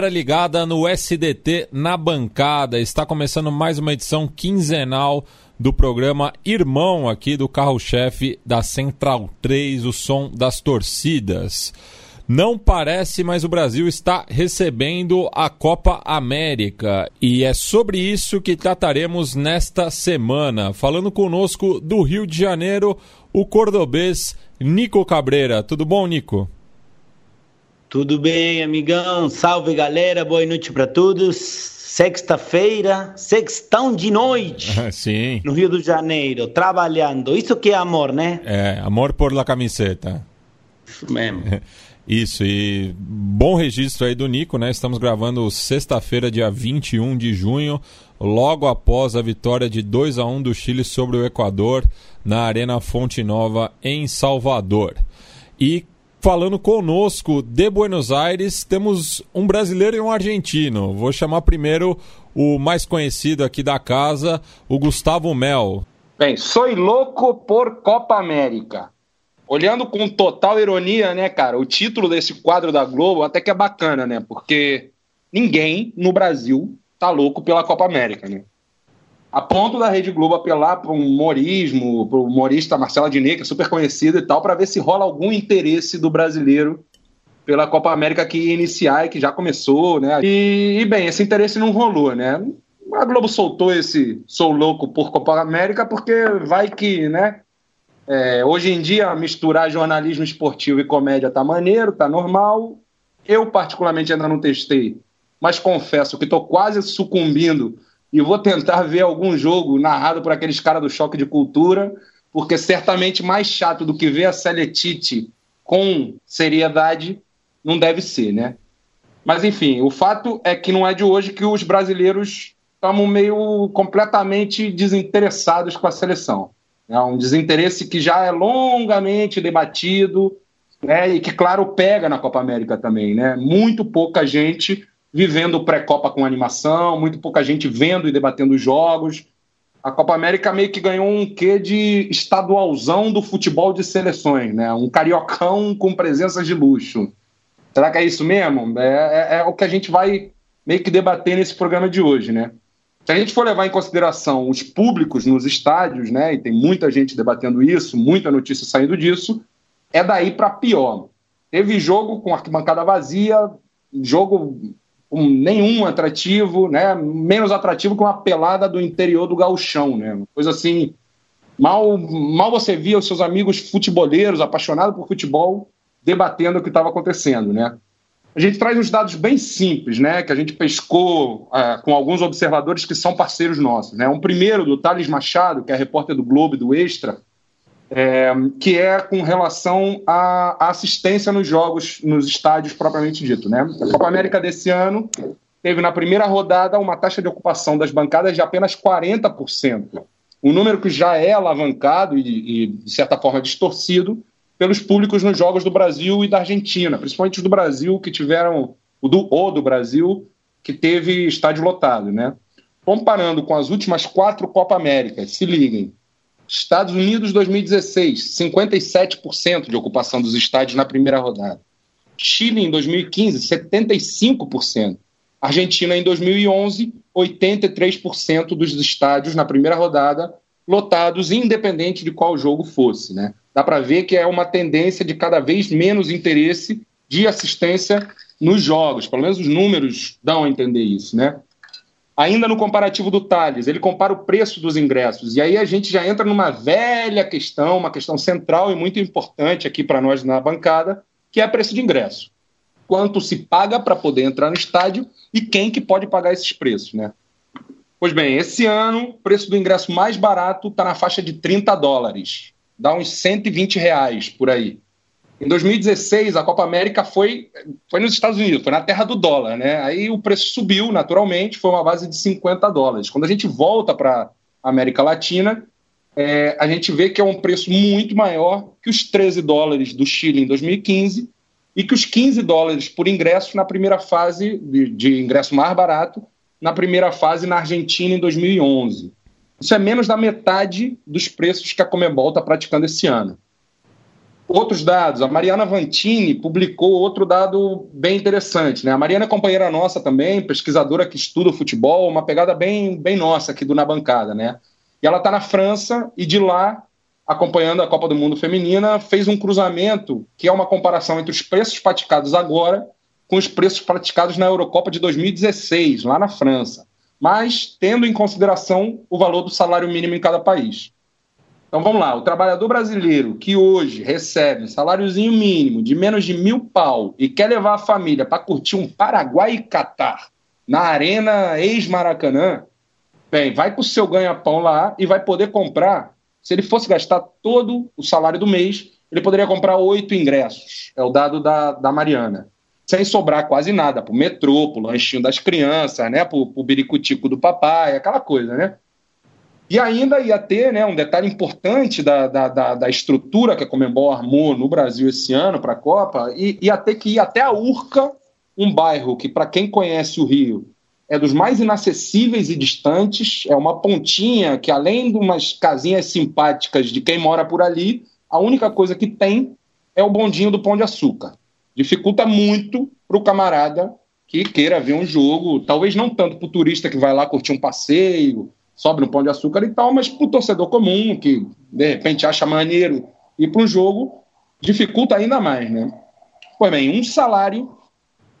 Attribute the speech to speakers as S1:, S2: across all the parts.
S1: Galera ligada no SDT na bancada. Está começando mais uma edição quinzenal do programa Irmão aqui do carro-chefe da Central 3, o som das torcidas. Não parece, mas o Brasil está recebendo a Copa América e é sobre isso que trataremos nesta semana. Falando conosco do Rio de Janeiro, o cordobês Nico Cabreira. Tudo bom, Nico?
S2: Tudo bem, amigão? Salve, galera. Boa noite para todos. Sexta-feira, sextão de noite.
S1: Sim.
S2: No Rio de Janeiro, trabalhando. Isso que é amor, né?
S1: É, amor por la camiseta.
S2: Isso mesmo.
S1: Isso, e bom registro aí do Nico, né? Estamos gravando sexta-feira, dia 21 de junho, logo após a vitória de 2 a 1 do Chile sobre o Equador na Arena Fonte Nova em Salvador. E falando conosco de Buenos Aires, temos um brasileiro e um argentino. Vou chamar primeiro o mais conhecido aqui da casa, o Gustavo Mel.
S3: Bem, sou louco por Copa América. Olhando com total ironia, né, cara, o título desse quadro da Globo até que é bacana, né? Porque ninguém no Brasil tá louco pela Copa América, né? A ponto da Rede Globo apelar para um humorismo, para o humorista Marcelo Adnet, que é super conhecido e tal, para ver se rola algum interesse do brasileiro pela Copa América que ia iniciar e que já começou, né? E, e, bem, esse interesse não rolou, né? A Globo soltou esse sou louco por Copa América porque vai que, né? É, hoje em dia, misturar jornalismo esportivo e comédia tá maneiro, tá normal. Eu, particularmente, ainda não testei, mas confesso que estou quase sucumbindo e vou tentar ver algum jogo narrado por aqueles caras do choque de cultura, porque certamente mais chato do que ver a Seletite com seriedade não deve ser, né? Mas enfim, o fato é que não é de hoje que os brasileiros estamos meio completamente desinteressados com a seleção. É um desinteresse que já é longamente debatido, né, e que, claro, pega na Copa América também. Né? Muito pouca gente vivendo pré-Copa com animação, muito pouca gente vendo e debatendo os jogos. A Copa América meio que ganhou um quê de estadualzão do futebol de seleções, né? Um cariocão com presenças de luxo. Será que é isso mesmo? É, é, é o que a gente vai meio que debater nesse programa de hoje, né? Se a gente for levar em consideração os públicos nos estádios, né, e tem muita gente debatendo isso, muita notícia saindo disso, é daí para pior. Teve jogo com arquibancada vazia, jogo com nenhum atrativo, né? Menos atrativo que uma pelada do interior do gauchão, né? Uma coisa assim, mal, mal você via os seus amigos futeboleiros, apaixonados por futebol, debatendo o que estava acontecendo, né? A gente traz uns dados bem simples, né? Que a gente pescou é, com alguns observadores que são parceiros nossos, né? Um primeiro do Thales Machado, que é repórter do Globo e do Extra, é, que é com relação à assistência nos jogos, nos estádios propriamente dito. Né? A Copa América desse ano teve na primeira rodada uma taxa de ocupação das bancadas de apenas 40%, um número que já é alavancado e, e de certa forma, distorcido pelos públicos nos jogos do Brasil e da Argentina, principalmente os do Brasil, que tiveram, o do, o do Brasil, que teve estádio lotado. Né? Comparando com as últimas quatro Copa Américas, se liguem, Estados Unidos 2016, 57% de ocupação dos estádios na primeira rodada. Chile em 2015, 75%. Argentina em 2011, 83% dos estádios na primeira rodada lotados, independente de qual jogo fosse. Né? Dá para ver que é uma tendência de cada vez menos interesse de assistência nos jogos. Pelo menos os números dão a entender isso. Né? Ainda no comparativo do Thales, ele compara o preço dos ingressos. E aí a gente já entra numa velha questão, uma questão central e muito importante aqui para nós na bancada, que é o preço de ingresso. Quanto se paga para poder entrar no estádio e quem que pode pagar esses preços, né? Pois bem, esse ano o preço do ingresso mais barato está na faixa de 30 dólares. Dá uns 120 reais por aí. Em 2016, a Copa América foi, foi nos Estados Unidos, foi na terra do dólar, né? Aí o preço subiu naturalmente, foi uma base de 50 dólares. Quando a gente volta para a América Latina, é, a gente vê que é um preço muito maior que os 13 dólares do Chile em 2015 e que os 15 dólares por ingresso na primeira fase, de, de ingresso mais barato, na primeira fase na Argentina em 2011. Isso é menos da metade dos preços que a Comebol está praticando esse ano. Outros dados. A Mariana Vantini publicou outro dado bem interessante. Né? A Mariana é companheira nossa também, pesquisadora que estuda futebol, uma pegada bem, bem nossa aqui do Na Bancada. Né? E ela está na França e de lá, acompanhando a Copa do Mundo Feminina, fez um cruzamento que é uma comparação entre os preços praticados agora com os preços praticados na Eurocopa de 2016, lá na França, mas tendo em consideração o valor do salário mínimo em cada país. Então vamos lá, o trabalhador brasileiro que hoje recebe um saláriozinho mínimo de menos de mil pau e quer levar a família para curtir um Paraguai e Catar na arena ex-Maracanã, bem, vai com o seu ganha-pão lá e vai poder comprar, se ele fosse gastar todo o salário do mês, ele poderia comprar oito ingressos, é o dado da, da Mariana, sem sobrar quase nada, pro metrô, pro lanchinho das crianças, né, pro, pro biricutico do papai, aquela coisa, né? E ainda ia ter né, um detalhe importante da, da, da, da estrutura que a Comembol armou no Brasil esse ano para a Copa, e ia ter que ir até a Urca, um bairro que, para quem conhece o Rio, é dos mais inacessíveis e distantes, é uma pontinha que, além de umas casinhas simpáticas de quem mora por ali, a única coisa que tem é o bondinho do Pão de Açúcar. Dificulta muito para o camarada que queira ver um jogo, talvez não tanto para o turista que vai lá curtir um passeio, sobe no pão de açúcar e tal, mas para o torcedor comum, que de repente acha maneiro ir para um jogo, dificulta ainda mais, né? Pois bem, um salário,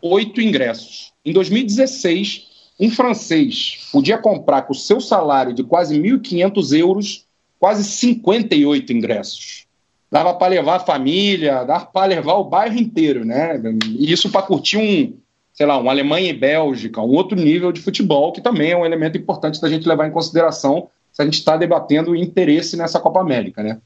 S3: oito ingressos. Em 2016, um francês podia comprar com o seu salário de quase 1.500 euros, quase 58 ingressos. Dava para levar a família, dava para levar o bairro inteiro, né? E isso para curtir um, sei lá, um Alemanha e Bélgica, um outro nível de futebol, que também é um elemento importante da gente levar em consideração se a gente está debatendo interesse nessa Copa América, né?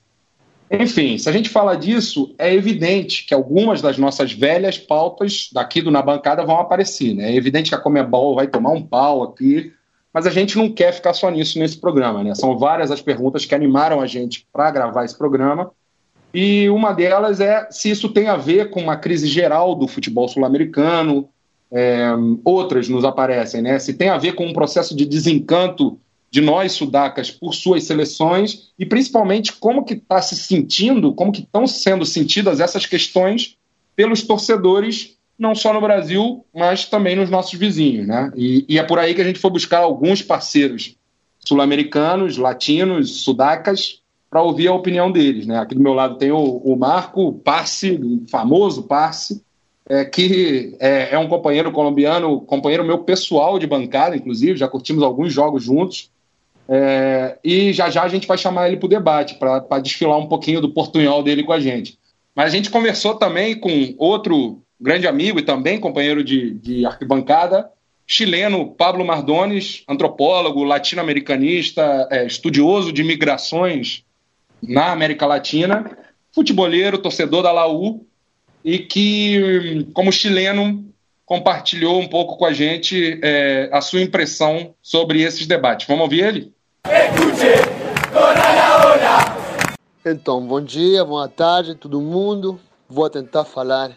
S3: Enfim, se a gente fala disso, é evidente que algumas das nossas velhas pautas daqui do Na Bancada vão aparecer, né? É evidente que a Comebol vai tomar um pau aqui, mas a gente não quer ficar só nisso nesse programa, né? São várias as perguntas que animaram a gente para gravar esse programa, e uma delas é se isso tem a ver com uma crise geral do futebol sul-americano, é, outras nos aparecem, né? Se tem a ver com um processo de desencanto de nós sudacas por suas seleções e principalmente como que está se sentindo, como que estão sendo sentidas essas questões pelos torcedores não só no Brasil, mas também nos nossos vizinhos, né? E, e é por aí que a gente foi buscar alguns parceiros sul-americanos, latinos, sudacas, para ouvir a opinião deles, né? Aqui do meu lado tem o, o Marco Parse, famoso Parse, é, que é, é, um companheiro colombiano, companheiro meu pessoal de bancada, inclusive, já curtimos alguns jogos juntos. É, e já já a gente vai chamar ele para o debate, para desfilar um pouquinho do portunhol dele com a gente. Mas a gente conversou também com outro grande amigo e também companheiro de, de arquibancada, chileno Pablo Mardones, antropólogo, latino-americanista, é, estudioso de migrações na América Latina, futeboleiro, torcedor da Laú, e que, como chileno, compartilhou um pouco com a gente é, a sua impressão sobre esses debates. Vamos ouvir ele?
S4: Então, bom dia, boa tarde todo mundo. Vou tentar falar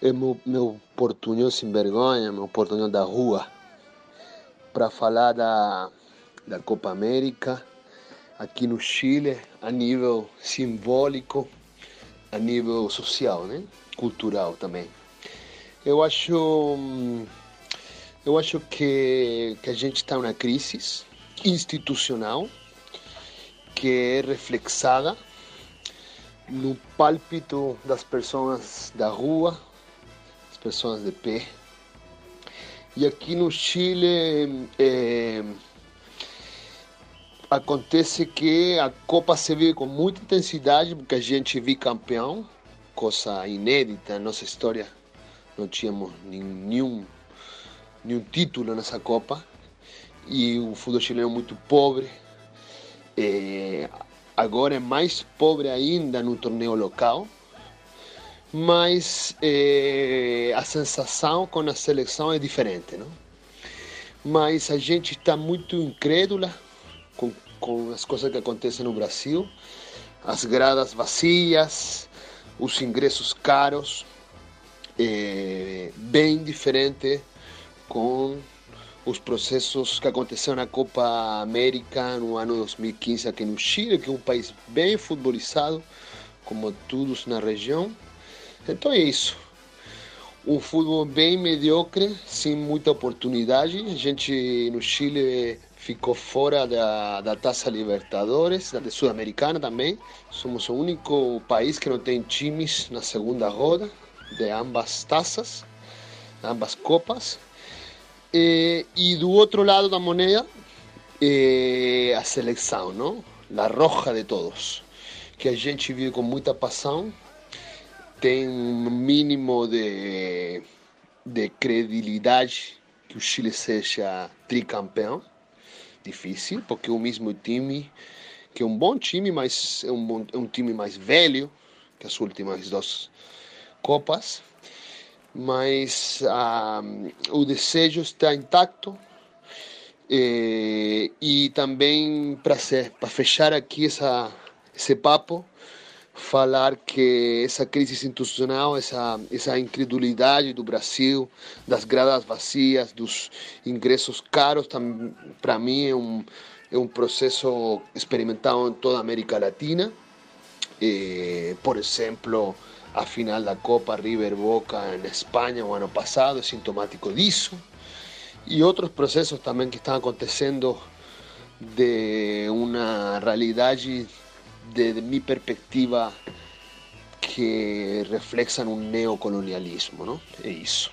S4: é meu, meu portunhol sem vergonha, meu portunhol da rua, para falar da, da Copa América aqui no Chile, a nível simbólico a nível social, né? cultural também. Eu acho, eu acho que, que a gente está numa crise institucional que é reflexada no pálpito das pessoas da rua, das pessoas de pé. E aqui no Chile é, Acontece que a Copa se vive com muita intensidade, porque a gente viu campeão, coisa inédita na nossa história. Não tínhamos nenhum, nenhum título nessa Copa. E o futebol chileno é muito pobre. É, agora é mais pobre ainda no torneio local. Mas é, a sensação com a seleção é diferente, não? Mas a gente está muito incrédula com, as coisas que acontecem no Brasil, as gradas vazias, os ingressos caros, é, bem diferente com os processos que aconteceram na Copa América no ano 2015 aqui no Chile, que é um país bem futbolizado, como todos na região. Então é isso. Um futebol bem mediocre, sem muita oportunidade. A gente no Chile ficou fora da, da Taça Libertadores, da Sul-Americana também. Somos o único país que não tem times na segunda roda de ambas taças, ambas copas. E, e do outro lado da moneda, é a seleção, não? A roja de todos, que a gente vive com muita paixão, tem um mínimo de, de credibilidade que o Chile seja tricampeão. Difícil, porque o mesmo time, que é um bom time, mas é um, bom, é um time mais velho que as últimas duas copas, mas ah, o desejo está intacto. Eh, e também para fechar aqui essa, esse papo, falar que essa crise institucional, essa, essa incredulidade do Brasil, das gradas vazias, dos ingressos caros, para mim é um, é um processo experimentado em toda a América Latina. Eh, por exemplo, a final da Copa River Boca en España o ano passado é sintomático disso. E outros processos também que estão acontecendo de uma realidade, de, de minha perspectiva, que reflexam um neocolonialismo, não? É isso.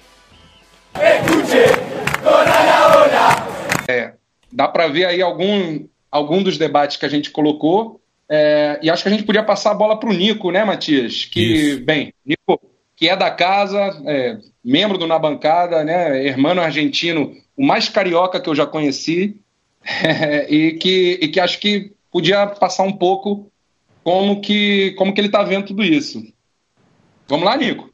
S3: É, dá para ver aí algum, algum dos debates que a gente colocou é, e acho que a gente podia passar a bola para o Nico, né, Matias? Que, Isso. bem, Nico, que é da casa, é, membro do Na Bancada, né, hermano argentino, o mais carioca que eu já conheci, é, e, que, e que acho que podia passar um pouco como que, como que ele está vendo tudo isso. Vamos lá, Nico.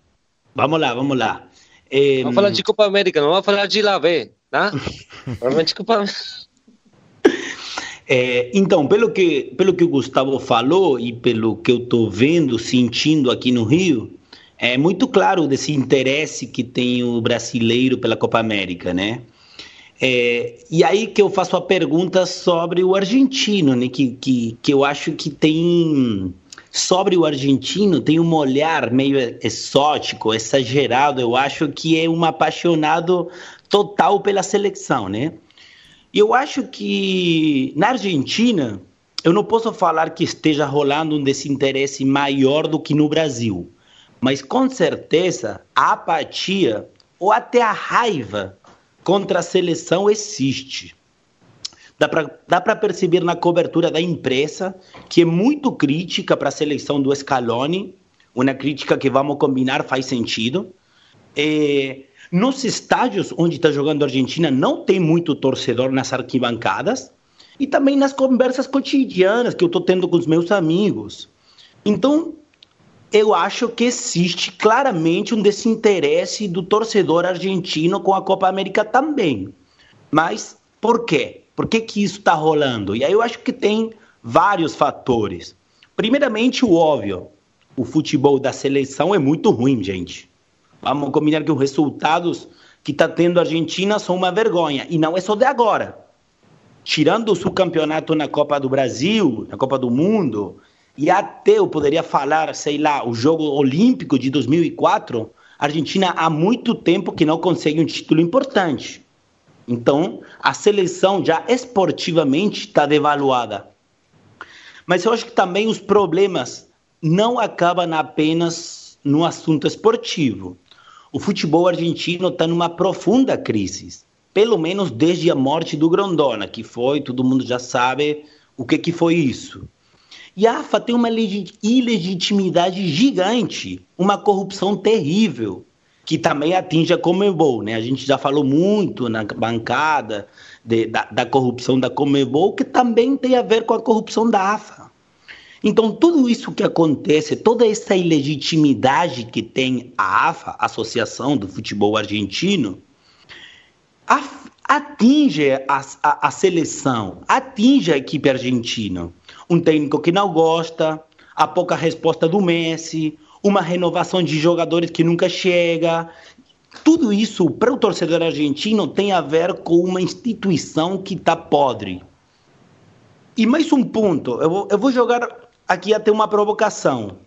S2: Vamos lá, vamos lá.
S5: É... Vamos falar de Copa América, não vamos falar de lá, velho. Tá? Vamos de Copa.
S2: É, então, pelo que, pelo que o Gustavo falou e pelo que eu estou vendo, sentindo aqui no Rio, é muito claro desse interesse que tem o brasileiro pela Copa América, né? É, e aí que eu faço a pergunta sobre o argentino, né? Que, que, que eu acho que tem sobre o argentino tem um olhar meio exótico, exagerado. Eu acho que é um apaixonado total pela seleção, né? Eu acho que na Argentina, eu não posso falar que esteja rolando um desinteresse maior do que no Brasil, mas com certeza a apatia ou até a raiva contra a seleção existe. Dá para perceber na cobertura da imprensa que é muito crítica para a seleção do Scaloni, uma crítica que vamos combinar faz sentido. É, nos estádios onde está jogando a Argentina não tem muito torcedor nas arquibancadas e também nas conversas cotidianas que eu estou tendo com os meus amigos. Então, eu acho que existe claramente um desinteresse do torcedor argentino com a Copa América também. Mas por quê? Por que, que isso está rolando? E aí eu acho que tem vários fatores. Primeiramente, o óbvio: o futebol da seleção é muito ruim, gente. Vamos combinar que os resultados que está tendo a Argentina são uma vergonha. E não é só de agora. Tirando o subcampeonato na Copa do Brasil, na Copa do Mundo, e até eu poderia falar, sei lá, o jogo olímpico de 2004, a Argentina há muito tempo que não consegue um título importante. Então, a seleção já esportivamente está devaluada. Mas eu acho que também os problemas não acabam apenas no assunto esportivo o futebol argentino está numa profunda crise, pelo menos desde a morte do Grondona, que foi, todo mundo já sabe o que, que foi isso. E a AFA tem uma ilegitimidade gigante, uma corrupção terrível, que também atinge a Comebol. Né? A gente já falou muito na bancada de, da, da corrupção da Comebol, que também tem a ver com a corrupção da AFA. Então, tudo isso que acontece, toda essa ilegitimidade que tem a AFA, Associação do Futebol Argentino, atinge a, a, a seleção, atinge a equipe argentina. Um técnico que não gosta, a pouca resposta do Messi, uma renovação de jogadores que nunca chega. Tudo isso, para o torcedor argentino, tem a ver com uma instituição que está podre. E mais um ponto, eu vou, eu vou jogar aqui até uma provocação.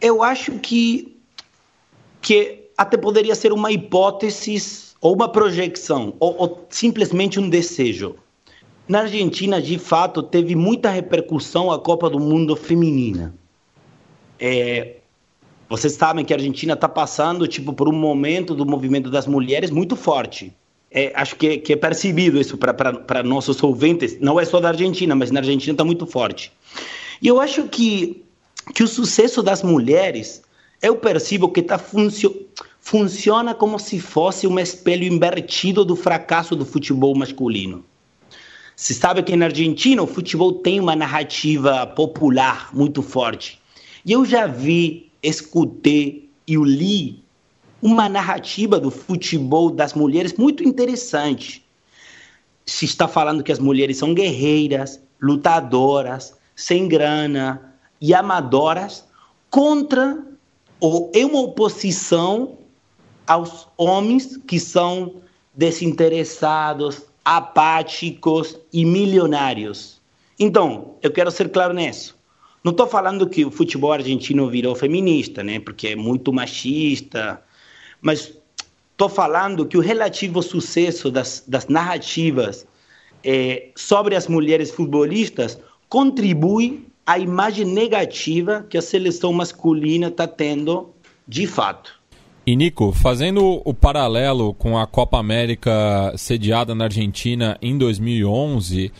S2: eu acho que, que até poderia ser uma hipótese ou uma projeção, ou, ou simplesmente um desejo. Na Argentina, de fato, teve muita repercussão a Copa do Mundo feminina. É, vocês sabem que a Argentina está passando tipo por um momento do movimento das mulheres muito forte. É, acho que, que, é percebido isso para nossos ouvintes. Não é só da Argentina, mas na Argentina está muito forte. E eu acho que, que o sucesso das mulheres, eu percebo que tá funcio, funciona como se fosse um espelho invertido do fracasso do futebol masculino. Se sabe que na Argentina o futebol tem uma narrativa popular muito forte. E eu já vi, escutei e li uma narrativa do futebol das mulheres muito interessante. Se está falando que as mulheres são guerreiras, lutadoras, sem grana e amadoras contra ou em uma oposição aos homens que são desinteressados, apáticos e milionários. Então, eu quero ser claro nisso. Não estou falando que o futebol argentino virou feminista, né? Porque é muito machista, mas estou falando que o relativo sucesso das, das narrativas é, sobre as mulheres futebolistas contribui à imagem negativa que a seleção masculina está tendo de fato.
S1: E Nico, fazendo o paralelo com a Copa América sediada na Argentina em 2011,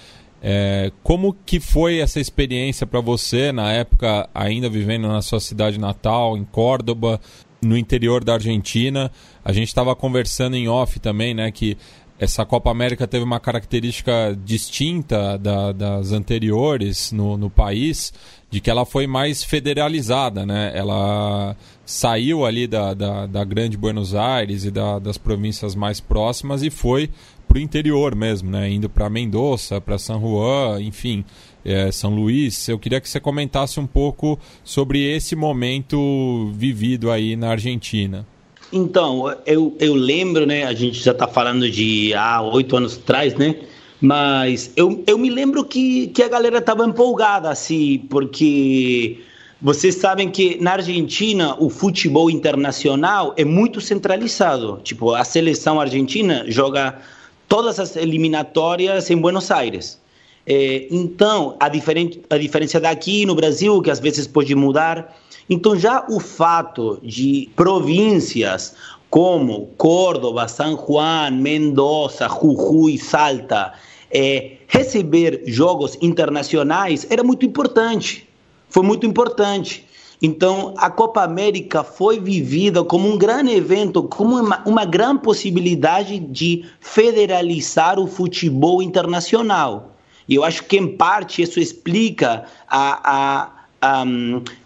S1: é, como que foi essa experiência para você na época, ainda vivendo na sua cidade natal, em Córdoba, no interior da Argentina? A gente estava conversando em off também, né, que essa Copa América teve uma característica distinta da, das anteriores no, no país, de que ela foi mais federalizada, né? Ela saiu ali da, da, da grande Buenos Aires e da, das províncias mais próximas e foi para o interior mesmo, né? Indo para Mendoza, para São Juan, enfim, é, São Luís. Eu queria que você comentasse um pouco sobre esse momento vivido aí na Argentina.
S2: Então, eu, eu lembro, né? A gente já está falando de há oito anos atrás, né? Mas eu, eu me lembro que, que a galera estava empolgada, assim, porque vocês sabem que na Argentina o futebol internacional é muito centralizado. Tipo, a seleção argentina joga todas as eliminatórias em Buenos Aires. É, então, a, diferen a diferença daqui no Brasil, que às vezes pode mudar. Então, já o fato de províncias como Córdoba, San Juan, Mendoza, Jujuy, Salta é, receber jogos internacionais era muito importante. Foi muito importante. Então, a Copa América foi vivida como um grande evento, como uma, uma grande possibilidade de federalizar o futebol internacional. E eu acho que, em parte, isso explica a, a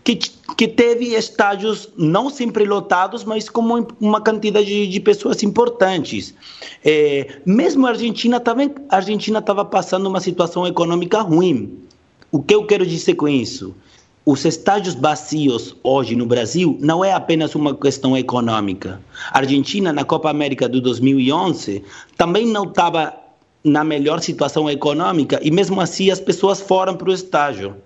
S2: que, que teve estádios não sempre lotados, mas com uma quantidade de, de pessoas importantes. É, mesmo a Argentina também, a Argentina estava passando uma situação econômica ruim. O que eu quero dizer com isso? Os estádios vazios hoje no Brasil não é apenas uma questão econômica. A Argentina, na Copa América de 2011, também não estava na melhor situação econômica e mesmo assim as pessoas foram para o estádio.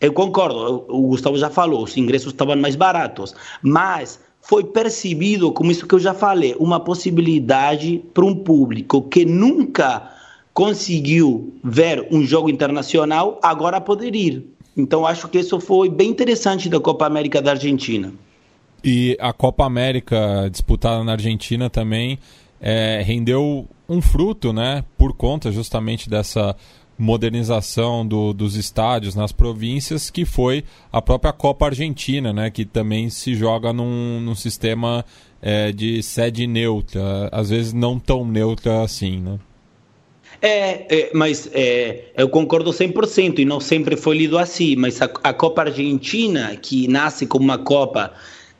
S2: Eu concordo, o Gustavo já falou, os ingressos estavam mais baratos, mas foi percebido, como isso que eu já falei, uma possibilidade para um público que nunca conseguiu ver um jogo internacional, agora poder ir. Então acho que isso foi bem interessante da Copa América da Argentina.
S1: E a Copa América disputada na Argentina também é, rendeu um fruto, né? Por conta justamente dessa modernização do, dos estádios nas províncias, que foi a própria Copa Argentina, né, que também se joga num, num sistema é, de sede neutra, às vezes não tão neutra assim, né?
S2: É, é mas é, eu concordo 100% e não sempre foi lido assim, mas a, a Copa Argentina, que nasce como uma Copa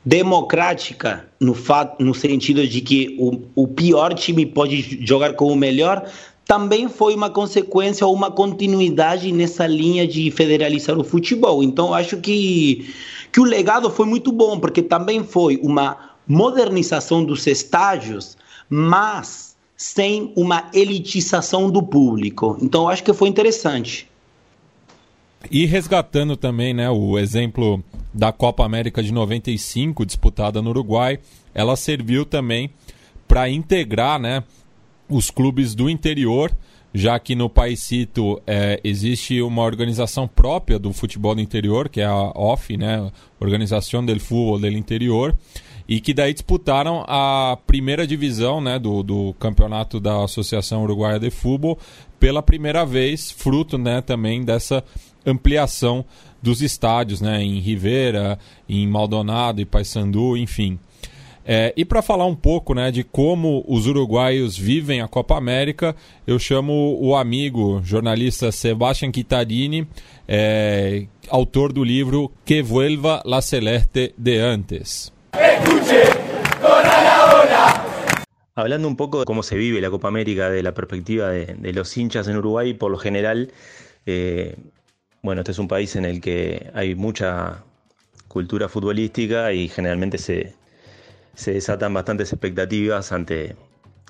S2: democrática no, fato, no sentido de que o, o pior time pode jogar com o melhor, também foi uma consequência ou uma continuidade nessa linha de federalizar o futebol. Então, acho que, que o legado foi muito bom, porque também foi uma modernização dos estádios, mas sem uma elitização do público. Então, acho que foi interessante.
S1: E resgatando também né, o exemplo da Copa América de 95, disputada no Uruguai, ela serviu também para integrar né, os clubes do interior, já que no Paisito é, existe uma organização própria do futebol do interior, que é a OF, né, Organização del Fútbol del Interior, e que daí disputaram a primeira divisão né, do, do campeonato da Associação Uruguaia de Futebol pela primeira vez, fruto né, também dessa ampliação dos estádios né, em Rivera, em Maldonado e Paysandu, enfim. É, e para falar um pouco né, de como os uruguaios vivem a Copa América, eu chamo o amigo jornalista Sebastián Quitarini, é, autor do livro Que Vuelva la Celeste de Antes.
S6: Hablando un poco de cómo se vive la Copa América de la perspectiva de, de los hinchas en Uruguay, por lo general, eh, bueno, este es un país en el que hay mucha cultura futbolística y generalmente se, se desatan bastantes expectativas ante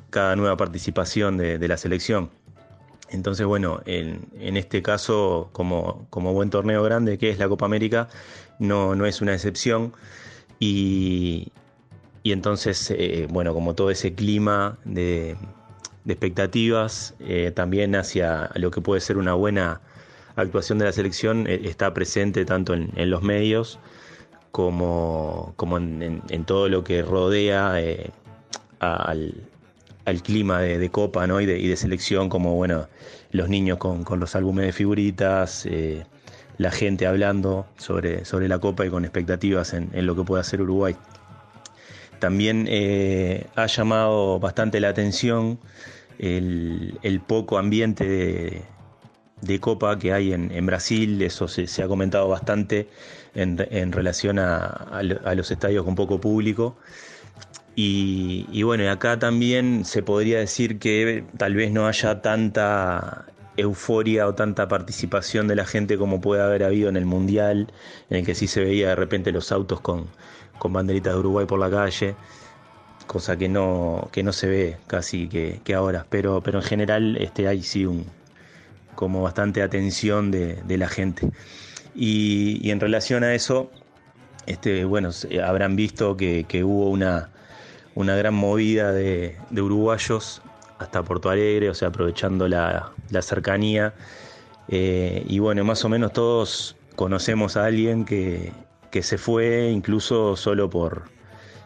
S6: cada nueva participación de, de la selección. Entonces, bueno, en, en este caso, como, como, buen torneo grande que es la Copa América, no, no es una excepción. Y, y entonces, eh, bueno, como todo ese clima de, de expectativas, eh, también hacia lo que puede ser una buena actuación de la selección, eh, está presente tanto en, los medios, como, como en, todo lo que rodea eh, al, al, clima de, Copa ¿no? y, de, selección, como bueno, los niños con, con los álbumes de figuritas, eh, la gente hablando sobre, sobre la Copa y con expectativas en, en lo que puede hacer Uruguay. También ha llamado bastante la atención el, el poco ambiente de, de, Copa que hay en, Brasil, eso se, se, ha comentado bastante en, en relación a, a, a, los estadios con poco público. Y, y, bueno, acá también se podría decir que tal vez no haya tanta euforia o tanta participación de la gente como puede haber habido en el Mundial, en el que sí se veía de repente los autos con, con banderitas de Uruguay por la calle, cosa que no, que no se ve casi que, que ahora, pero, pero en general este, hay sí un, como bastante atención de, la gente. Y, en relación a eso, este, bueno, habrán visto que, hubo una, una, gran movida de, de, uruguayos hasta Porto Alegre, o sea, aprovechando la, la cercanía. Eh, y bueno, más o menos todos conocemos a alguien que, que se fue incluso solo por,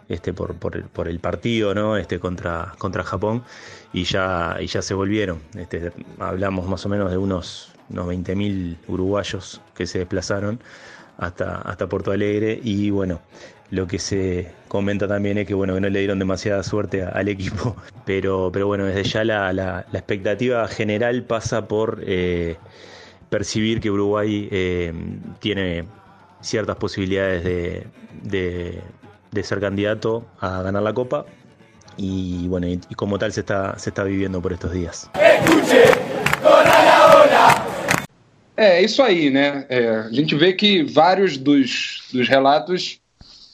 S6: este, por, por, el partido ¿no? este, contra, contra Japón y ya, y ya se volvieron. Este, hablamos más o menos de unos, unos 20.000 uruguayos que se desplazaron hasta, hasta Porto Alegre y bueno, lo que se comenta también es que bueno no le dieron demasiada suerte al equipo, pero, pero bueno, desde ya la, la, la expectativa general pasa por eh, percibir que Uruguay eh, tiene ciertas posibilidades de, de, de, ser candidato a ganar la Copa y bueno, y, y como tal se está, se está viviendo por estos días.
S3: É, isso aí, né? É, a gente vê que vários dos, dos relatos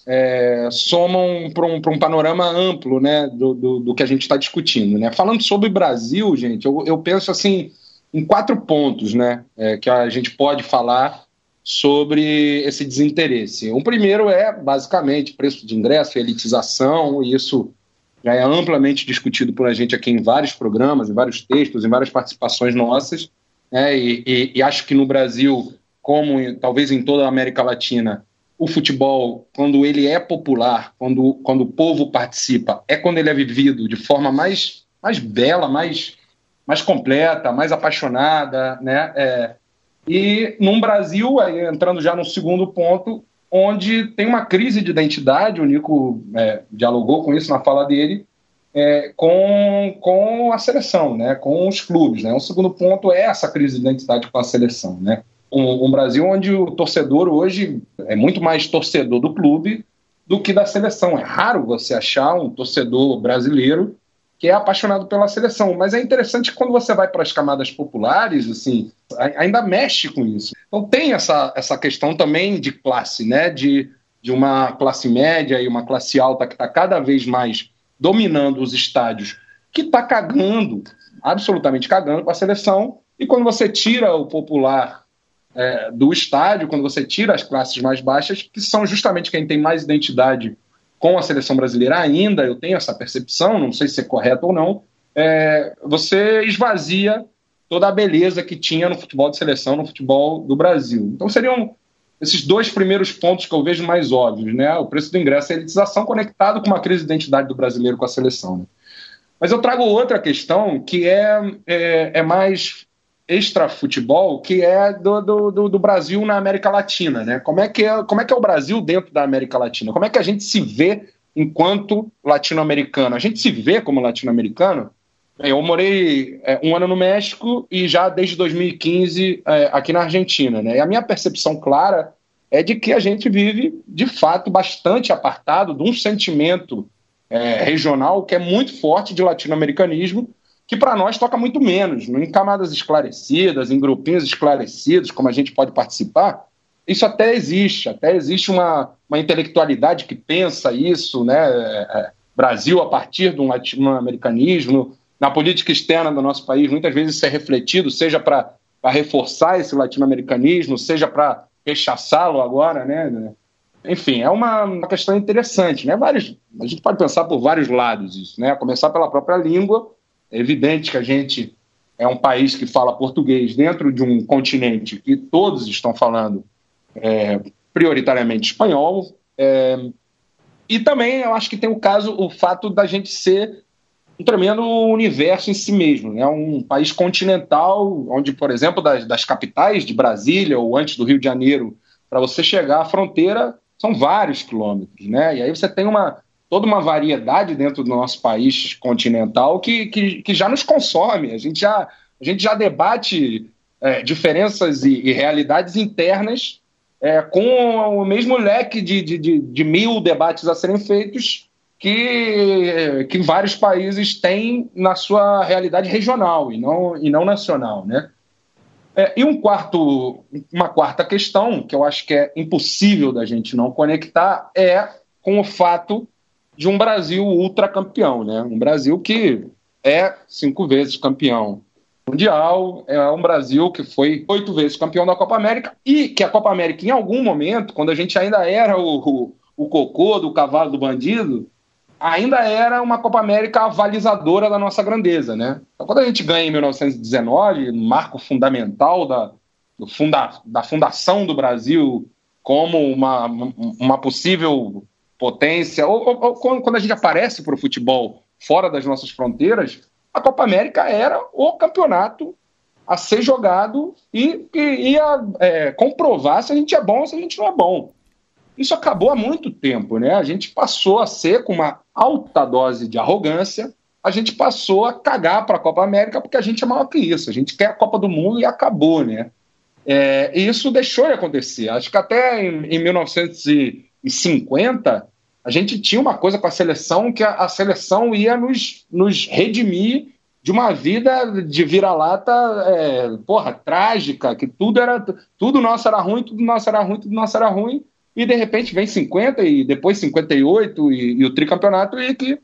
S3: é, somam para um, um, panorama amplo né, do, do, do que a gente está discutindo. Né? Falando sobre o Brasil, gente, eu, eu penso assim em quatro pontos né, é, que a gente pode falar sobre esse desinteresse. O primeiro é, basicamente, preço de ingresso, elitização, e isso já é amplamente discutido por a gente aqui em vários programas, em vários textos, em várias participações nossas. Né? E, e, e acho que no Brasil, como em, talvez em toda a América Latina, o futebol, quando ele é popular, quando, quando o povo participa, é quando ele é vivido de forma mais, mais bela, mais, mais completa, mais apaixonada, né? É, e num Brasil, entrando já no segundo ponto, onde tem uma crise de identidade, o Nico é, dialogou com isso na fala dele, é, com, com a seleção, né? com os clubes. Né? O segundo ponto é essa crise de identidade com a seleção. Né? um, um, Brasil onde o torcedor hoje é muito mais torcedor do clube do que da seleção. É raro você achar um torcedor brasileiro que é apaixonado pela seleção. Mas é interessante que quando você vai para as camadas populares, assim, ainda mexe com isso. Então tem essa, essa questão também de classe, né? De, de uma classe média e uma classe alta que está cada vez mais dominando os estádios, que está cagando, absolutamente cagando com a seleção. E quando você tira o popular é, do estádio, quando você tira as classes mais baixas, que são justamente quem tem mais identidade com a seleção brasileira ainda, eu tenho essa percepção, não sei se é correto ou não, é, você esvazia toda a beleza que tinha no futebol de seleção, no futebol do Brasil. Então seriam esses dois primeiros pontos que eu vejo mais óbvios, né? O preço do ingresso e a elitização conectado com uma crise de identidade do brasileiro com a seleção. Né? Mas eu trago outra questão que é, é, é mais extra-futebol, que é do, do, do, Brasil na América Latina, né? Como é, que é, como é que é o Brasil dentro da América Latina? Como é que a gente se vê enquanto latino-americano? A gente se vê como latino-americano? Eu morei é, um ano no México e já desde 2015 é, aqui na Argentina, né? E a minha percepção clara é de que a gente vive, de fato, bastante apartado de um sentimento é, regional que é muito forte de latino-americanismo, que para nós toca muito menos, em camadas esclarecidas, em grupinhos esclarecidos, como a gente pode participar, isso até existe, até existe uma, uma intelectualidade que pensa isso, né? É, é, Brasil a partir um latino-americanismo, na política externa do nosso país, muitas vezes isso é refletido, seja para reforçar esse latino-americanismo, seja para rechaçá-lo agora, né? Enfim, é uma, uma, questão interessante, né? Vários, a gente pode pensar por vários lados isso, né? Começar pela própria língua, é evidente que a gente é um país que fala português dentro de um continente que todos estão falando é, prioritariamente espanhol. É, e também eu acho que tem o caso, o fato da gente ser um tremendo universo em si mesmo. É né? um país continental, onde, por exemplo, das, das capitais de Brasília ou antes do Rio de Janeiro, para você chegar à fronteira, são vários quilômetros. Né? E aí você tem uma, toda uma variedade dentro do nosso país continental que, que, que já nos consome. A gente já, a gente já debate é, diferenças e, e, realidades internas é, com o mesmo leque de, de, de, de, mil debates a serem feitos que, que vários países têm na sua realidade regional e não, e não nacional. Né? É, e um quarto, uma quarta questão, que eu acho que é impossível da gente não conectar, é com o fato de um Brasil ultracampeão, né? Um Brasil que é cinco vezes campeão mundial, é um Brasil que foi oito vezes campeão da Copa América e que a Copa América, em algum momento, quando a gente ainda era o, o, o cocô do cavalo do bandido, ainda era uma Copa América avalizadora da nossa grandeza, né? Então, quando a gente ganha em 1919, marco fundamental da, funda, da fundação do Brasil como uma, uma possível potência, ou, ou, ou quando a gente aparece para o futebol fora das nossas fronteiras, a Copa América era o campeonato a ser jogado e, e ia é, comprovar se a gente é bom ou se a gente não é bom. Isso acabou há muito tempo, né? A gente passou a ser com uma alta dose de arrogância, a gente passou a cagar para a Copa América porque a gente é maior que isso. A gente quer a Copa do Mundo e acabou, né? É, e isso deixou de acontecer. Acho que até em, em 1950 a gente tinha uma coisa com a seleção que a, a seleção ia nos, nos redimir de uma vida de vira-lata, é, porra, trágica, que tudo era tudo nosso era ruim, tudo nosso era ruim, tudo nosso era ruim e de repente vem 50 e depois 58 e, e o tricampeonato e que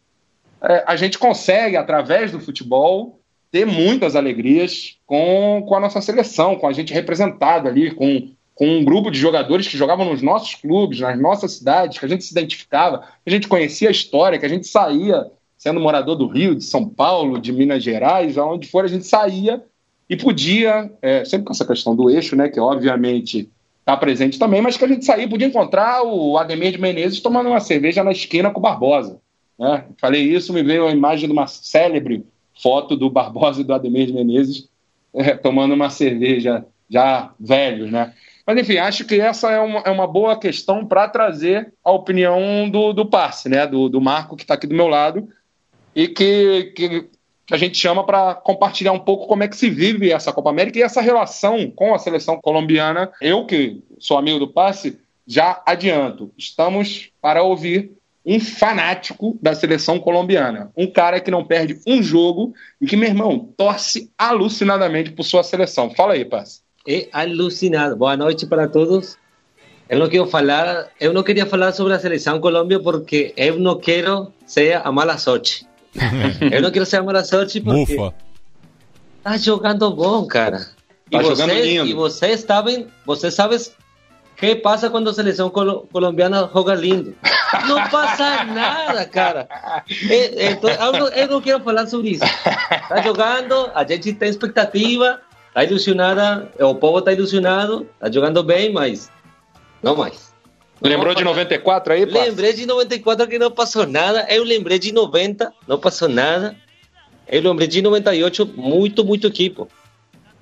S3: é, a gente consegue, através do futebol, ter muitas alegrias com, com a nossa seleção, com a gente representado ali, com, com um grupo de jogadores que jogavam nos nossos clubes, nas nossas cidades, que a gente se identificava, que a gente conhecia a história, que a gente saía, sendo morador do Rio, de São Paulo, de Minas Gerais, aonde for, a gente saía e podia, é, sempre com essa questão do eixo, né, que obviamente está presente também, mas que a gente saía, podia encontrar o Ademir de Menezes tomando uma cerveja na esquina com o Barbosa. Né? Falei isso, me veio a imagem de uma célebre foto do Barbosa e do Ademir de Menezes é, tomando uma cerveja já velhos, né? Mas enfim, acho que essa é uma, é uma boa questão para trazer a opinião do, do passe, né? Do, do Marco que está aqui do meu lado e que, que que a gente chama para compartilhar um pouco como é que se vive essa Copa América e essa relação com a seleção colombiana. Eu, que sou amigo do passe, já adianto. Estamos para ouvir um fanático da seleção colombiana. Um cara que não perde um jogo e que, meu irmão, torce alucinadamente por sua seleção. Fala aí, Passe.
S5: É alucinado. Boa noite para todos. Eu não quero falar, eu não queria falar sobre a seleção Colômbia porque eu não quero ser a mala sorte. eu não quero ser a mala sorte porque Bufa. tá jogando bom, cara. E
S3: Tá lindo.
S5: e vocês sabem, vocês sabem que passa quando a seleção colo- colombiana joga lindo. Não passa nada, cara. É, então, eu, não, eu não quero falar sobre isso. Tá jogando, a gente tem expectativa, tá ilusionada, o povo tá ilusionado, tá jogando bem, mas não mais. Não
S3: Lembrou de
S5: falar.
S3: 94 aí, parça?
S5: Lembrei de 94 que não passou nada. Eu lembrei de 90, não passou nada. Eu lembrei de 98, muito, muito equipo.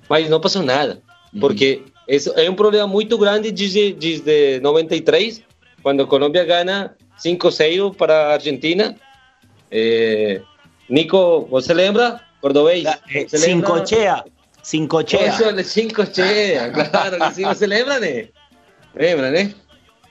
S5: Mas não passou nada. Porque isso é um problema muito grande desde, desde 93, quando a Colômbia ganha 5-0 para a Argentina. Eh, Nico, você lembra? Cordobês.
S2: Eh,
S5: Você lembra?
S2: Cincochea.
S5: El Cincochea, claro que. ¿Se lembra, né? Lembra, né?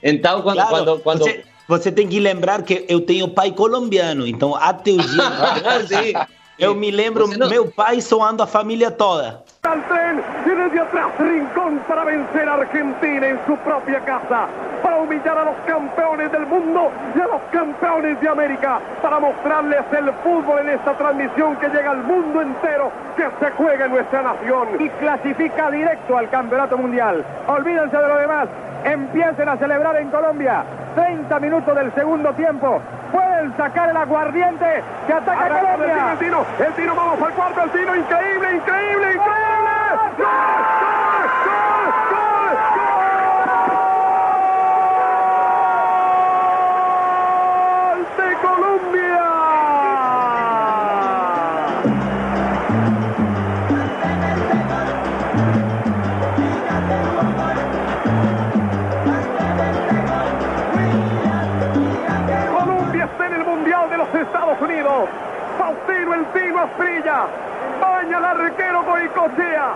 S5: Então, quando...
S2: Claro,
S5: quando, quando...
S2: Você, você tem que lembrar que eu tenho pai colombiano, então até o dia. eu me lembro
S5: não-
S2: meu pai soando a família toda.
S7: al tren y desde atrás Rincón para vencer a Argentina en su propia casa, para humillar a los campeones del mundo y a los campeones de América, para mostrarles el fútbol en esta transmisión que llega al mundo entero, que se juega en nuestra nación y clasifica directo al campeonato mundial. Olvídense de lo demás, empiecen a celebrar en Colombia. 30 minutos del segundo tiempo. Pueden sacar el aguardiente que ataca a Colombia. El tiro, vamos al cuarto, el tiro, increíble, increíble, increíble. ¡Gol! ¡Gol! ¡Gol! ¡Gol de Colombia! Colombia está en el Mundial de los Estados Unidos. Faustino el Asprilla. Baña al arquero Goicochea.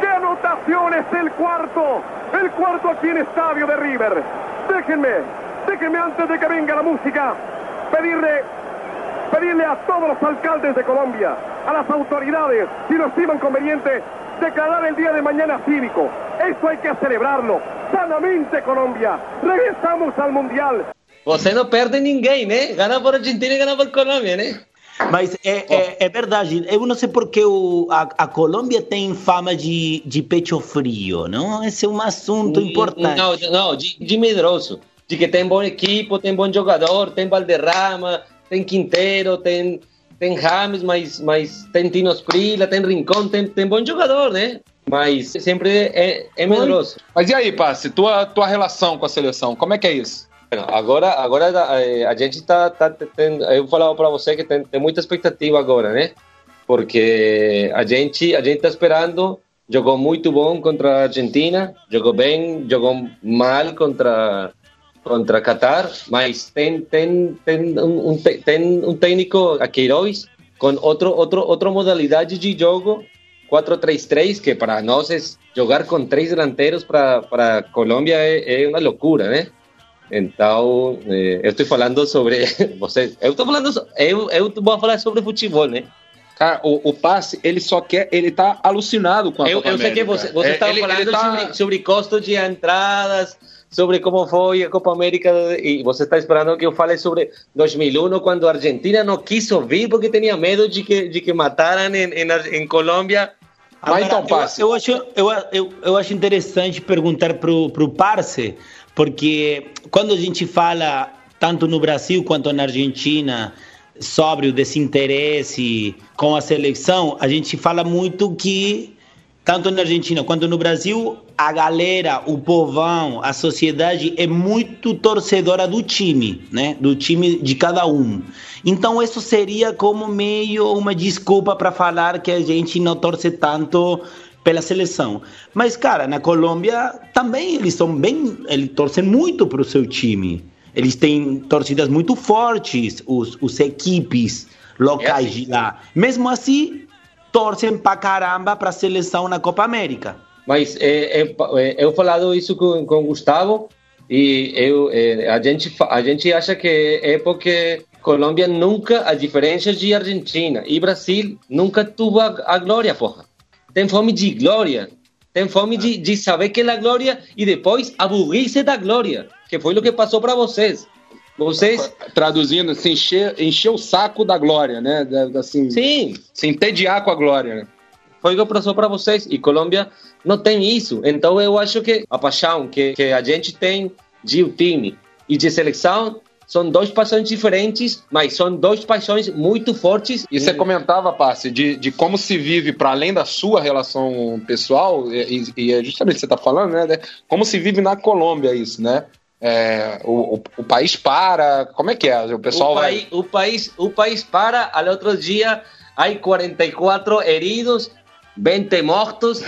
S7: ¡Qué anotación es el cuarto! El cuarto aquí en Estadio de River. Déjenme, déjenme antes de que venga la música, pedirle, pedirle a todos los alcaldes de Colombia, a las autoridades, si lo estiman conveniente, declarar el día de mañana cívico. Esto hay que celebrarlo. Sanamente Colombia. Regresamos al Mundial.
S5: Você não perde ninguém, né? Gana por Argentina e gana por Colômbia, né?
S2: Mas é, é, é verdade. Eu não sei porque o, a, a Colômbia tem fama de, de pecho frio, não? Esse é um assunto importante.
S5: Não, não, de, de medroso. De que tem bom equipo, tem bom jogador, tem Valderrama, tem Quintero, tem, tem James, mas, mas tem Tino Asprilla, tem Rincón, tem, tem bom jogador, né? Mas sempre é, é medroso.
S3: Mas e aí, Passe, tua, tua relação com a seleção, como é que é isso?
S5: Agora, agora eh, a gente está, tá, tem, eu falava para você que tem, tem muita expectativa agora, né? Porque a gente, a gente está esperando, jogou muito bom contra a Argentina, jogou bem, jogou mal contra contra Qatar, mas tem tem tem um, te- tem um técnico a Queiroz com outro outro outra modalidade de jogo 4-3-3 que para nós é jogar com três delanteros para para Colômbia é, é uma loucura, né? Então, eh, eu estou falando sobre vocês. Eu estou falando, eu, eu vou falar sobre futebol, né?
S3: Cara, o, o Passe, ele só quer, ele tá alucinado com a
S5: Eu,
S3: Copa
S5: eu sei que você, você
S3: É,
S5: estava
S3: ele-
S5: falando
S3: ele tá-
S5: sobre, sobre custo de entradas, sobre como foi a Copa América, e você está esperando que eu fale sobre 2001, quando a Argentina não quis vir porque tinha medo de que, de que mataram em, em, em Colômbia.
S3: Mas então,
S2: eu,
S3: Passe.
S2: eu, acho, eu, eu, eu acho interessante perguntar pro, pro Parce, porque quando a gente fala, tanto no Brasil quanto na Argentina, sobre o desinteresse com a seleção, a gente fala muito que, tanto na Argentina quanto no Brasil, a galera, o povão, a sociedade é muito torcedora do time, né? Do time de cada um. Então isso seria como meio uma desculpa para falar que a gente não torce tanto pela seleção. Mas cara, na Colômbia também eles são bem, eles torcem muito para o seu time. Eles têm torcidas muito fortes, os, os equipes locais
S5: É assim.
S2: de lá. Mesmo assim, torcem pra caramba para a seleção na Copa América.
S5: Mas é, é, é, eu falado isso com, com o Gustavo e eu, é, a, gente, a gente acha que é porque Colômbia nunca, a diferença de Argentina e Brasil, nunca teve a, a glória, porra. Tem fome de glória. Tem fome de, de saber que é a glória e depois aburrir-se da glória, que foi o que passou para vocês. Vocês,
S3: Traduzindo, se encher, encher o saco da glória, né? Assim,
S5: sim,
S3: se entediar com a glória, né?
S5: foi o que passou para vocês. E Colômbia não tem isso. Então eu acho que a paixão que, que a gente tem de time e de seleção são duas paixões diferentes, mas são duas paixões muito fortes.
S3: E você comentava, Passe, de, de como se vive para além da sua relação pessoal, e, e é justamente o que você está falando, né? Como se vive na Colômbia isso, né? É, o, o, o, país para, como é que é? O pessoal
S5: o
S3: vai...
S5: País, o, país, o país para, al outro dia, há 44 heridos, 20 mortos.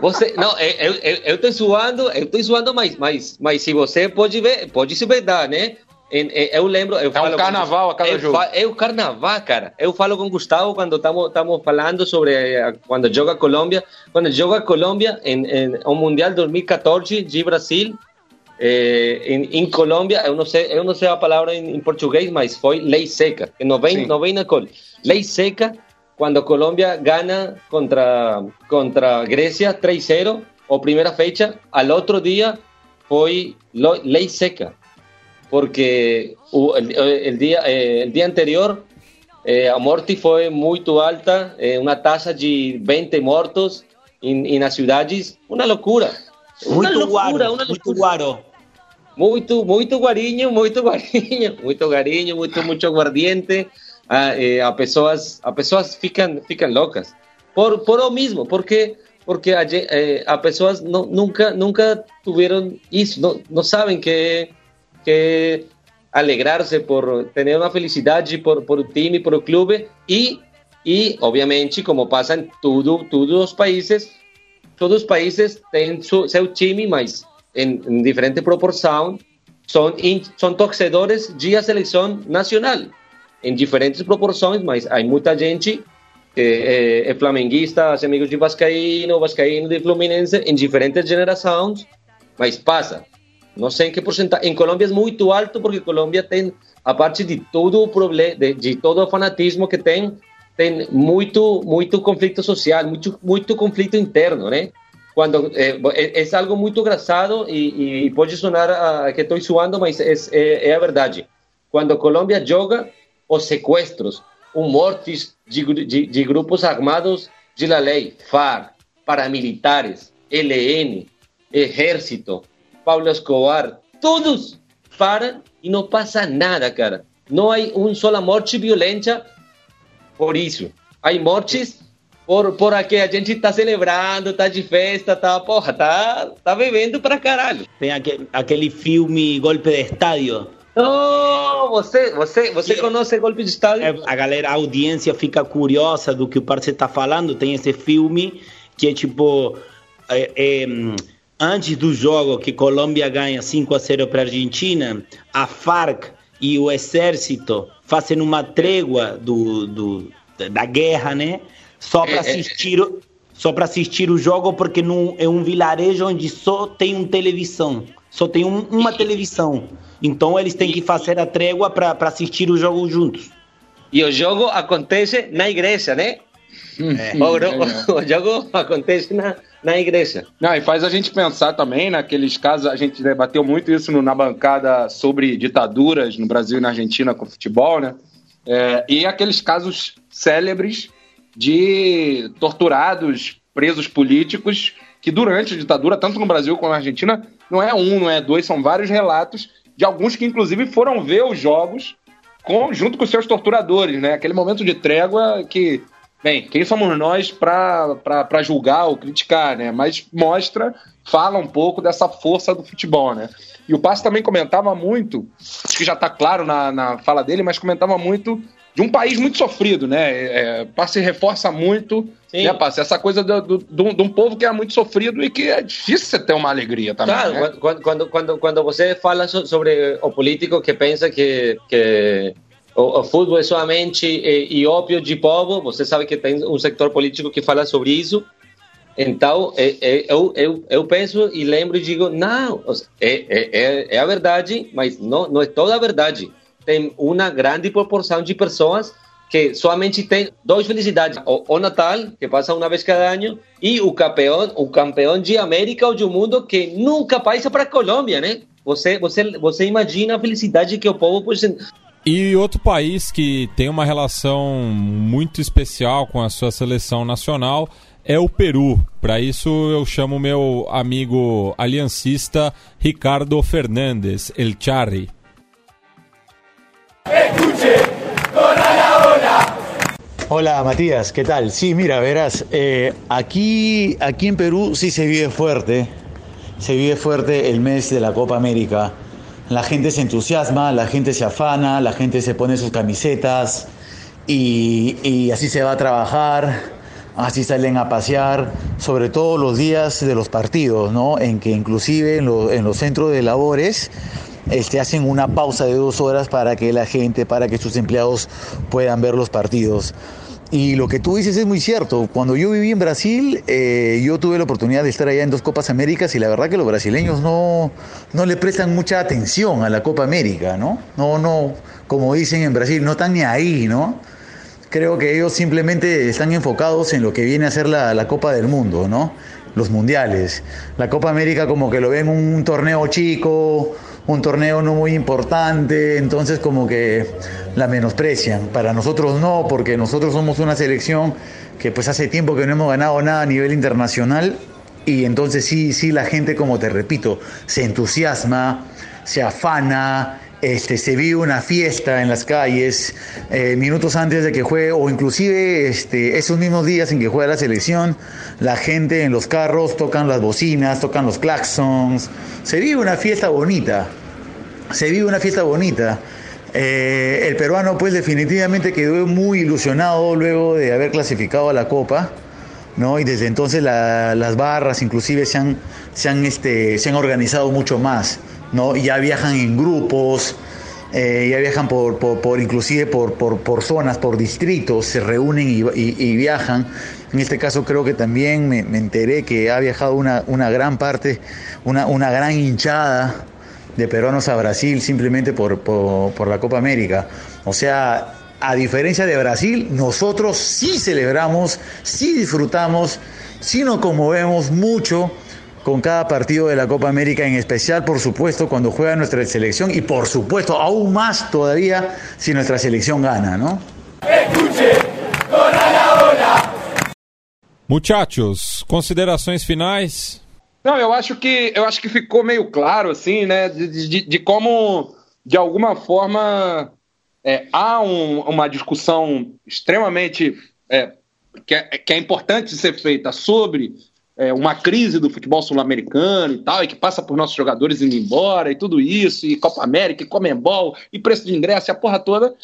S5: Você, não, eu, eu, eu tô zoando, eu tô zoando, mas, mas, mas se você pode ver, pode se verdade, né? Eu lembro. Eu
S3: é um carnaval a cada jogo.
S5: é o carnaval, cara. Eu falo com Gustavo quando estamos falando sobre eh, quando joga Colômbia. Quando joga Colômbia em, em um Mundial 2014 de Brasil, eh, em, em Colômbia, eu não sei, eu não sei a palavra em, em português, mas foi lei seca. Não vem, não vem na col. Lei seca quando Colômbia ganha contra contra Grécia 3-0, ou primeira fecha, al outro dia foi lei seca porque el, el día, eh, el día anterior eh, a morte foi muito alta, eh, uma taxa de 20 mortos em, nas cidades, uma loucura.
S2: Uma muito loucura, guaro, uma muito guaro.
S5: Muito, muito guarinho, muito guarinho, muito guarinho, muito, muito aguardiente. A, eh, a pessoas, a pessoas ficam, ficam loucas. Por, por o mesmo, porque porque a, eh, a pessoas não, nunca, nunca tiveram isso, não, não sabem que que alegrarse por tener una felicidad por, por el y por el club. Y, y obviamente como pasa en todo, todos los países todos los países tienen su, time mas en, en diferente son, son torcedores de selección nacional. En diferentes proporciones mas hay mucha gente que es flamenguista, amigos de Vascaíno, Vascaíno de Fluminense en diferentes generaciones mas pasa não sei em que porcentagem. Em Colômbia é muito alto porque Colômbia tem, a parte de todo problema, de, de, todo fanatismo que tem, tem muito, muito conflito social, muito, muito conflito interno, né? Quando é, é, algo muito engraçado e, pode sonar a, que estou suando, mas é, é, é, a verdade. Quando Colômbia joga, os sequestros, os mortes de, de, de grupos armados de la lei, FARC, paramilitares, LN, Exército, Pablo Escobar, todos param e não passa nada, cara. Não há uma sola morte violenta por isso. Há mortes por, por aqui a gente está celebrando, está de festa, tá, porra, tá, tá bebendo pra caralho.
S2: Tem aquele, aquele filme Golpe de Estádio.
S5: Não, você, você, você conhece Golpe de Estádio?
S2: É, a galera, a audiência fica curiosa do que o parceiro está falando. Tem esse filme que é tipo. É, é, antes do jogo que Colômbia ganha 5 a 0 para a Argentina, a FARC e o exército fazem uma trégua do, do da guerra, né? Só para é, é, assistir, é, só para assistir o jogo, porque não, é um vilarejo onde só tem uma televisão, só tem um, uma televisão. Então eles têm que fazer a trégua para assistir o jogo juntos.
S5: E o jogo acontece na igreja, né? É. O, o, jogo acontece na, na igreja.
S3: Não, e faz a gente pensar também naqueles casos, a gente debateu muito isso no, na bancada sobre ditaduras no Brasil e na Argentina com futebol, né? É, e aqueles casos célebres de torturados, presos políticos, que durante a ditadura, tanto no Brasil como na Argentina, não é um, não é dois, são vários relatos de alguns que inclusive foram ver os jogos com, junto com seus torturadores, né? Aquele momento de trégua que Bem, quem somos nós para julgar ou criticar, né? Mas mostra, fala um pouco dessa força do futebol, né? E o Passo também comentava muito, acho que já está claro na, na fala dele, mas comentava muito de um país muito sofrido, né? É, Passo reforça muito, Sim. né, Passo? Essa coisa do, do, do, de um povo que é muito sofrido e que é difícil você ter uma alegria também. Claro,
S5: né? quando, quando, quando, quando você fala sobre o político que pensa que, que o, o futebol é somente e, e ópio de povo, você sabe que tem um sector político que fala sobre isso. Então, é, é, eu, eu, eu penso e lembro e digo, não, é, é, é a verdade, mas não, não é toda a verdade. Tem uma grande proporção de pessoas que somente tem duas felicidades: o, o, Natal, que passa uma vez cada ano, e o campeão, o campeão de América ou do mundo que nunca passa para a Colômbia, né? Você, você, você imagina a felicidade que o povo
S1: e outro país que tem uma relação muito especial com a sua seleção nacional é o Peru. Para isso eu chamo meu amigo aliancista Ricardo Fernandes, El Charri.
S8: Hola Matías, ¿qué tal? Sí, mira, verás, eh, aquí, aquí en Perú sí se vive fuerte, se vive fuerte el mes de la Copa América. La gente se entusiasma, la gente se afana, la gente se pone sus camisetas y, así se va a trabajar, así salen a pasear, sobre todo los días de los partidos, ¿no? En que inclusive en, en los centros de labores este, hacen una pausa de dos horas para que la gente, para que sus empleados puedan ver los partidos. Y lo que tú dices es muy cierto. Cuando yo viví en Brasil, eh, yo tuve la oportunidad de estar allá en dos Copas Américas y la verdad que los brasileños no, no le prestan mucha atención a la Copa América, ¿no? No, no, como dicen en Brasil, no están ni ahí, ¿no? Creo que ellos simplemente están enfocados en lo que viene a ser la, la Copa del Mundo, ¿no? Los mundiales. La Copa América como que lo ven un torneo chico, un torneo no muy importante, entonces como que la menosprecian. Para nosotros no, porque nosotros somos una selección que pues hace tiempo que no hemos ganado nada a nivel internacional y entonces sí, sí la gente, como te repito, se entusiasma, se afana, este, se vive una fiesta en las calles eh, minutos antes de que juegue o inclusive este, esos mismos días en que juega la selección, la gente en los carros tocan las bocinas, tocan los claxons, se vive una fiesta bonita, se vive una fiesta bonita. Eh, el peruano pues definitivamente quedó muy ilusionado luego de haber clasificado a la Copa. ¿no? Y desde entonces la- las barras inclusive se han, se han, este, se han organizado mucho más, ¿no? Ya viajan en grupos, eh, ya viajan por, por, por inclusive por, por, zonas, por distritos, se reúnen y, viajan. En este caso creo que también me, me enteré que ha viajado una, una gran parte, una, una gran hinchada de peruanos a Brasil simplemente por la Copa América. O sea, a diferencia de Brasil, nosotros sí celebramos, sí disfrutamos, sí nos conmovemos mucho con cada partido de la Copa América, en especial, por supuesto, cuando juega nuestra selección y, por supuesto, aún más todavía si nuestra selección gana, ¿no?
S1: Muchachos, considerações finais?
S3: Não, eu acho que eu acho que ficou meio claro, assim, né? De, de, de como, de alguma forma, é, há um- uma discussão extremamente é, que, é, que é importante ser feita sobre é, uma crise do futebol sul-americano e tal, e que passa por nossos jogadores indo embora e tudo isso, e Copa América, e Comembol, e preço de ingresso, e a porra toda.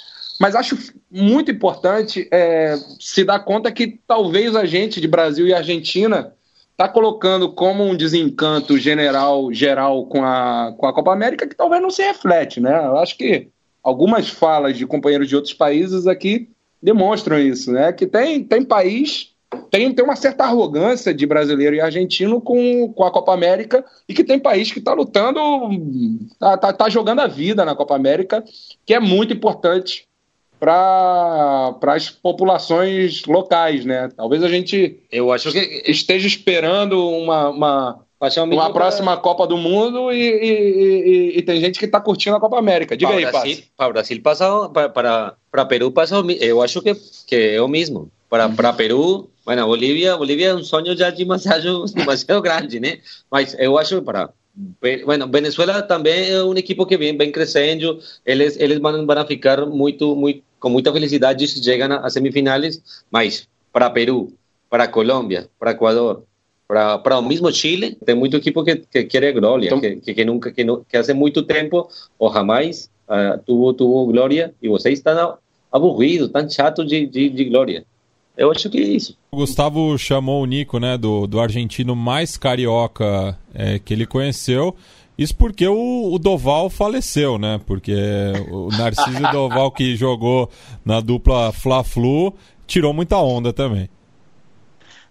S3: Mas acho muito importante é, se dar conta que talvez a gente de Brasil e Argentina está colocando como um desencanto general geral com a, com a Copa América que talvez não se reflete, né? Eu acho que algumas falas de companheiros de outros países aqui demonstram isso, né? Que tem, tem país, tem, tem uma certa arrogância de brasileiro e argentino com, com a Copa América e que tem país que está lutando, tá, tá, tá jogando a vida na Copa América, que é muito importante para as populações locais, né? Talvez a gente
S5: Eu acho que
S3: esteja esperando uma, uma, uma próxima Copa do Mundo e, e- e- e tem gente que está curtindo a Copa América. Diga
S5: para
S3: aí,
S5: Brasil, para Brasil pasa, para, para, para o mi- eu acho que, que é o mesmo. Para, para Peru, bueno, Bolívia, Bolívia é um sonho já demasiado, demasiado grande, né? Mas eu acho que para Bueno, Venezuela também é um equipo que vem, vem crescendo. Eles, eles vão, vão ficar muito, muito, com muita felicidade se chegam a semifinais. Mas para Peru, para Colômbia, para Equador, para, o mesmo Chile, tem muito equipo que, que quer glória,
S3: Então-
S5: que, que, que nunca, que, que hace muito tempo ou jamais ah, tuvo, tuvo glória e vocês estão aburridos, estão chatos de, de, de glória. Eu acho que é isso.
S1: O Gustavo chamou o Nico, né, do, do argentino mais carioca é, que ele conheceu. Isso porque o, o Doval faleceu, né? Porque o Narciso Doval, que jogou na dupla Fla-Flu, tirou muita onda também.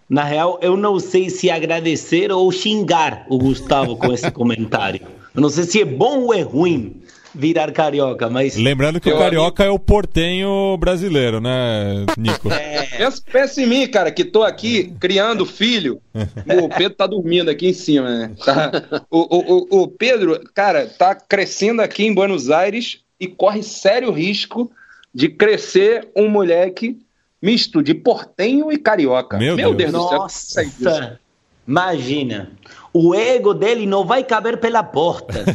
S2: Na real, eu não sei se agradecer ou xingar o Gustavo com esse comentário. Eu não sei se é bom ou é ruim virar carioca, mas
S1: Lembrando que o carioca é o portenho brasileiro, né, Nico?
S3: Pensa, pensa em mim, cara, que tô aqui criando filho. O Pedro tá dormindo aqui em cima, né? Tá- O, o, o, o Pedro, cara, tá crescendo aqui em Buenos Aires e corre sério risco de crescer um moleque misto de portenho e carioca.
S1: Meu Deus.
S3: do céu.
S2: Nossa, imagina. O ego dele não vai caber pela porta.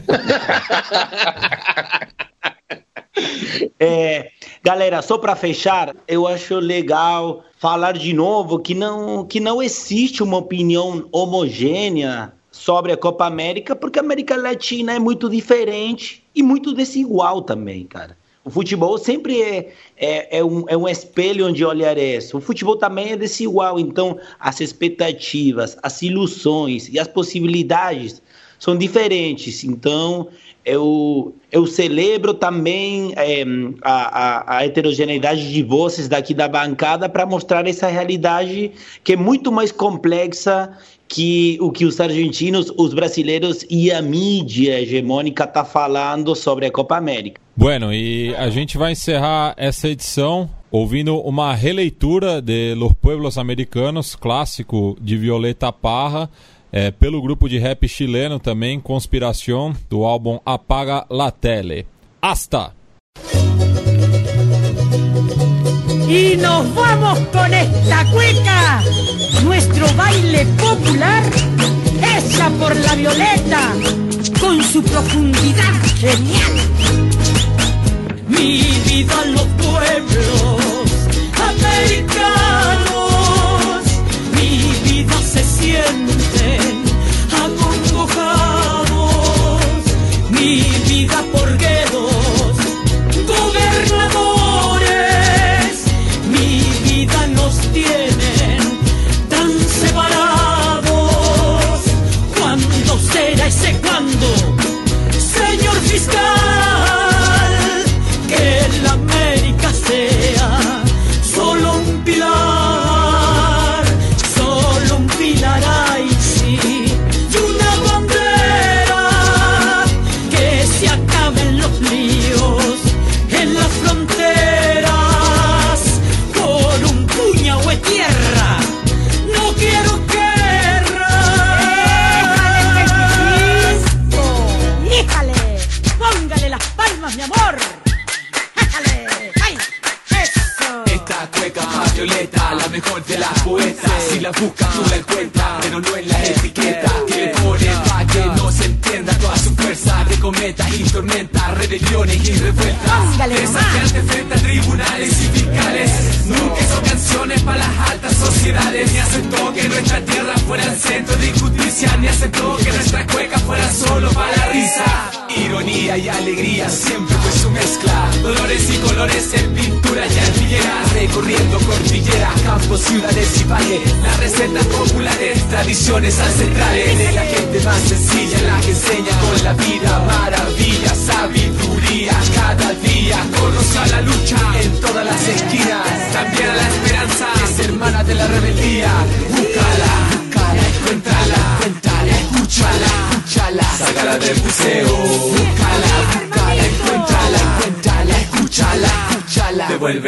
S2: É, galera, só para fechar, eu acho legal falar de novo que não, que não existe uma opinião homogênea sobre a Copa América, porque a América Latina é muito diferente e muito desigual também, cara. O futebol sempre é, é, é, um, é um espelho onde olhar isso. O futebol também é desigual, então as expectativas, as ilusões e as possibilidades são diferentes. Então, eu, eu celebro também é, a, a, a, heterogeneidade de vozes daqui da bancada para mostrar essa realidade que é muito mais complexa que o que os argentinos, os brasileiros e a mídia hegemônica tá falando sobre a Copa América.
S1: Bueno, e a gente vai encerrar essa edição ouvindo uma releitura de Los Pueblos Americanos, clássico de Violeta Parra, é, pelo grupo de rap chileno também, Conspiración, do álbum Apaga la Tele. Hasta!
S9: Y nos vamos con esta cueca, nuestro baile popular, hecha por la violeta, con su profundidad genial. Mi vida en los pueblos americanos, mi vida se sienten acongojados, mi vida por guetos, gobernadores, mi vida nos tienen tan separados. ¿Cuándo será ese cuándo, señor fiscal?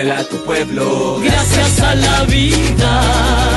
S10: Escúchala, escúchala. Devuélvela a tu pueblo.
S9: Gracias a la vida